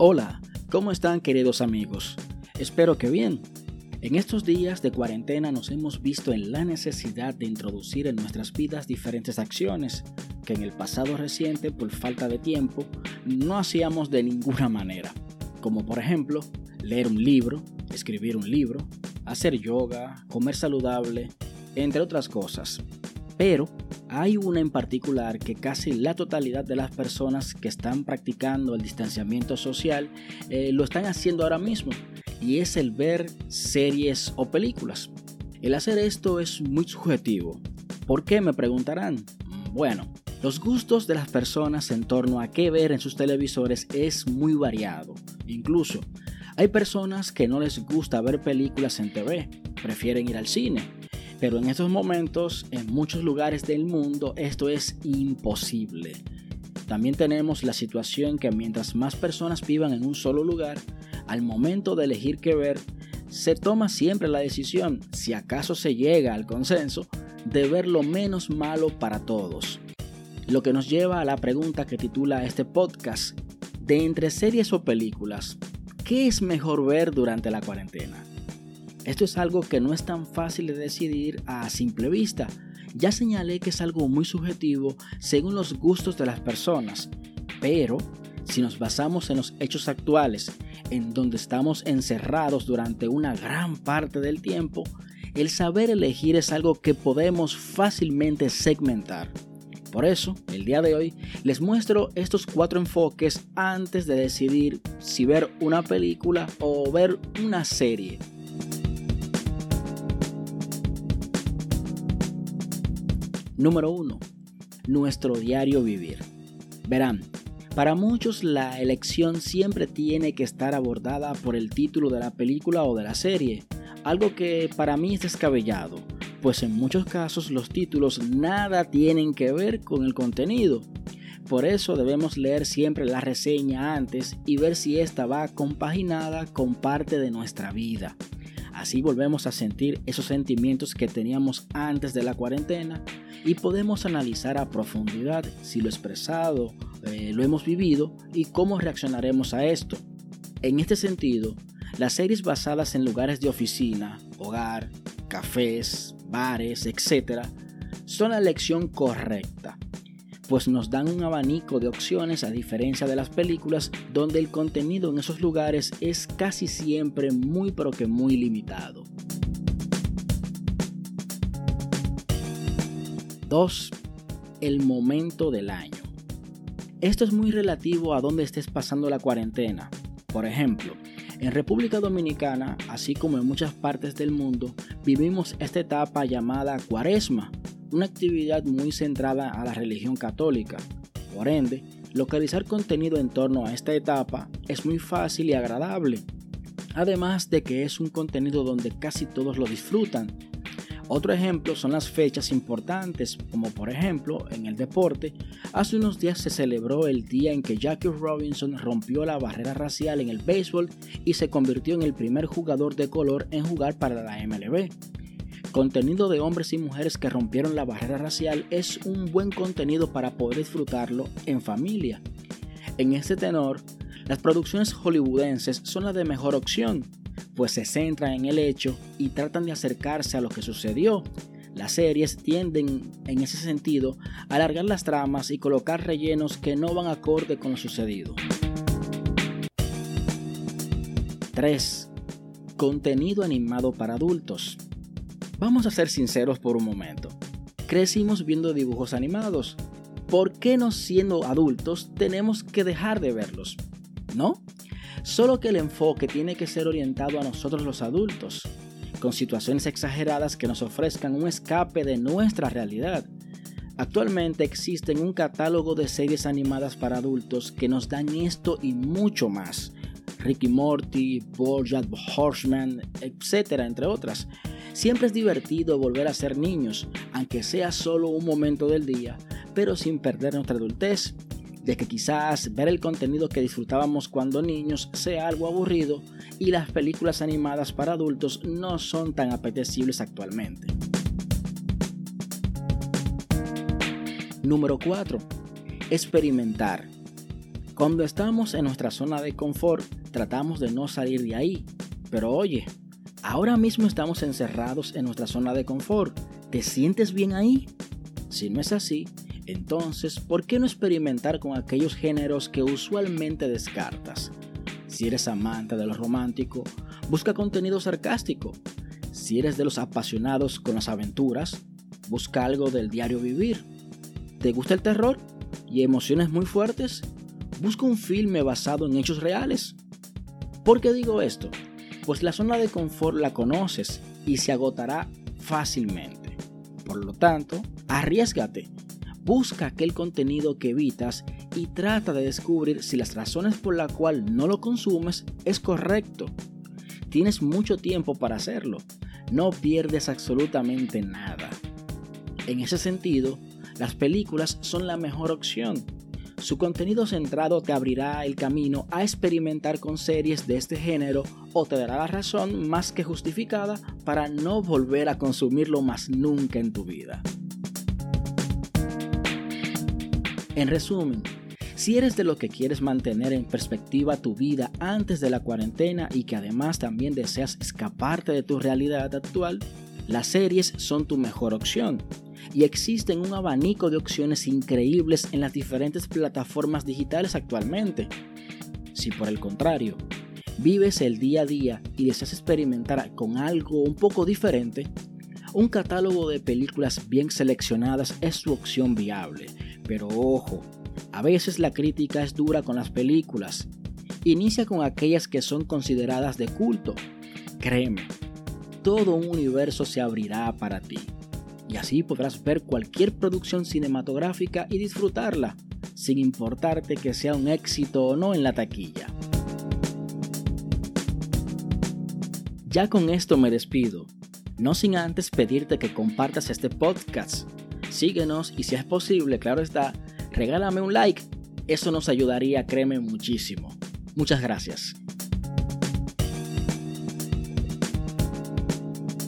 Hola, ¿cómo están queridos amigos? Espero que bien. En estos días de cuarentena nos hemos visto en la necesidad de introducir en nuestras vidas diferentes acciones que en el pasado reciente por falta de tiempo no hacíamos de ninguna manera, como por ejemplo leer un libro, escribir un libro, hacer yoga, comer saludable, entre otras cosas. Pero hay una en particular que casi la totalidad de las personas que están practicando el distanciamiento social eh, lo están haciendo ahora mismo y es el ver series o películas. El hacer esto es muy subjetivo. ¿Por qué me preguntarán? Bueno, los gustos de las personas en torno a qué ver en sus televisores es muy variado. Incluso hay personas que no les gusta ver películas en TV, prefieren ir al cine pero en estos momentos, en muchos lugares del mundo, esto es imposible. También tenemos la situación que mientras más personas vivan en un solo lugar, al momento de elegir qué ver, se toma siempre la decisión, si acaso se llega al consenso, de ver lo menos malo para todos. Lo que nos lleva a la pregunta que titula este podcast, de entre series o películas, ¿qué es mejor ver durante la cuarentena? Esto es algo que no es tan fácil de decidir a simple vista. Ya señalé que es algo muy subjetivo según los gustos de las personas, pero si nos basamos en los hechos actuales, en donde estamos encerrados durante una gran parte del tiempo, el saber elegir es algo que podemos fácilmente segmentar. Por eso, el día de hoy les muestro estos cuatro enfoques antes de decidir si ver una película o ver una serie. Número 1. Nuestro diario vivir. Verán, para muchos la elección siempre tiene que estar abordada por el título de la película o de la serie, algo que para mí es descabellado, pues en muchos casos los títulos nada tienen que ver con el contenido. Por eso debemos leer siempre la reseña antes y ver si esta va compaginada con parte de nuestra vida. Así volvemos a sentir esos sentimientos que teníamos antes de la cuarentena y podemos analizar a profundidad si lo expresado eh, lo hemos vivido y cómo reaccionaremos a esto. En este sentido, las series basadas en lugares de oficina, hogar, cafés, bares, etc., son la elección correcta pues nos dan un abanico de opciones a diferencia de las películas donde el contenido en esos lugares es casi siempre muy pero que muy limitado. 2. El momento del año. Esto es muy relativo a dónde estés pasando la cuarentena. Por ejemplo, en República Dominicana, así como en muchas partes del mundo, vivimos esta etapa llamada cuaresma, una actividad muy centrada a la religión católica. Por ende, localizar contenido en torno a esta etapa es muy fácil y agradable, además de que es un contenido donde casi todos lo disfrutan. Otro ejemplo son las fechas importantes, como por ejemplo en el deporte, hace unos días se celebró el día en que Jackie Robinson rompió la barrera racial en el béisbol y se convirtió en el primer jugador de color en jugar para la MLB contenido de hombres y mujeres que rompieron la barrera racial es un buen contenido para poder disfrutarlo en familia. En este tenor, las producciones hollywoodenses son la de mejor opción, pues se centran en el hecho y tratan de acercarse a lo que sucedió. Las series tienden, en ese sentido, a alargar las tramas y colocar rellenos que no van acorde con lo sucedido. 3. Contenido animado para adultos. Vamos a ser sinceros por un momento. Crecimos viendo dibujos animados. ¿Por qué no siendo adultos tenemos que dejar de verlos? ¿No? Solo que el enfoque tiene que ser orientado a nosotros los adultos, con situaciones exageradas que nos ofrezcan un escape de nuestra realidad. Actualmente existen un catálogo de series animadas para adultos que nos dan esto y mucho más. Ricky Morty, Bojack Horseman, etc., entre otras. Siempre es divertido volver a ser niños, aunque sea solo un momento del día, pero sin perder nuestra adultez, de que quizás ver el contenido que disfrutábamos cuando niños sea algo aburrido y las películas animadas para adultos no son tan apetecibles actualmente. Número 4. Experimentar. Cuando estamos en nuestra zona de confort, tratamos de no salir de ahí. Pero oye, ahora mismo estamos encerrados en nuestra zona de confort. ¿Te sientes bien ahí? Si no es así, entonces, ¿por qué no experimentar con aquellos géneros que usualmente descartas? Si eres amante de lo romántico, busca contenido sarcástico. Si eres de los apasionados con las aventuras, busca algo del diario vivir. ¿Te gusta el terror y emociones muy fuertes? Busca un filme basado en hechos reales. ¿Por qué digo esto? Pues la zona de confort la conoces y se agotará fácilmente. Por lo tanto, arriesgate. Busca aquel contenido que evitas y trata de descubrir si las razones por las cuales no lo consumes es correcto. Tienes mucho tiempo para hacerlo. No pierdes absolutamente nada. En ese sentido, las películas son la mejor opción su contenido centrado te abrirá el camino a experimentar con series de este género o te dará la razón más que justificada para no volver a consumirlo más nunca en tu vida. En resumen, si eres de lo que quieres mantener en perspectiva tu vida antes de la cuarentena y que además también deseas escaparte de tu realidad actual, las series son tu mejor opción y existen un abanico de opciones increíbles en las diferentes plataformas digitales actualmente. Si por el contrario, vives el día a día y deseas experimentar con algo un poco diferente, un catálogo de películas bien seleccionadas es su opción viable. Pero ojo, a veces la crítica es dura con las películas. Inicia con aquellas que son consideradas de culto. Créeme, todo un universo se abrirá para ti y así podrás ver cualquier producción cinematográfica y disfrutarla, sin importarte que sea un éxito o no en la taquilla. Ya con esto me despido, no sin antes pedirte que compartas este podcast. Síguenos y si es posible, claro está, regálame un like. Eso nos ayudaría, créeme, muchísimo. Muchas gracias.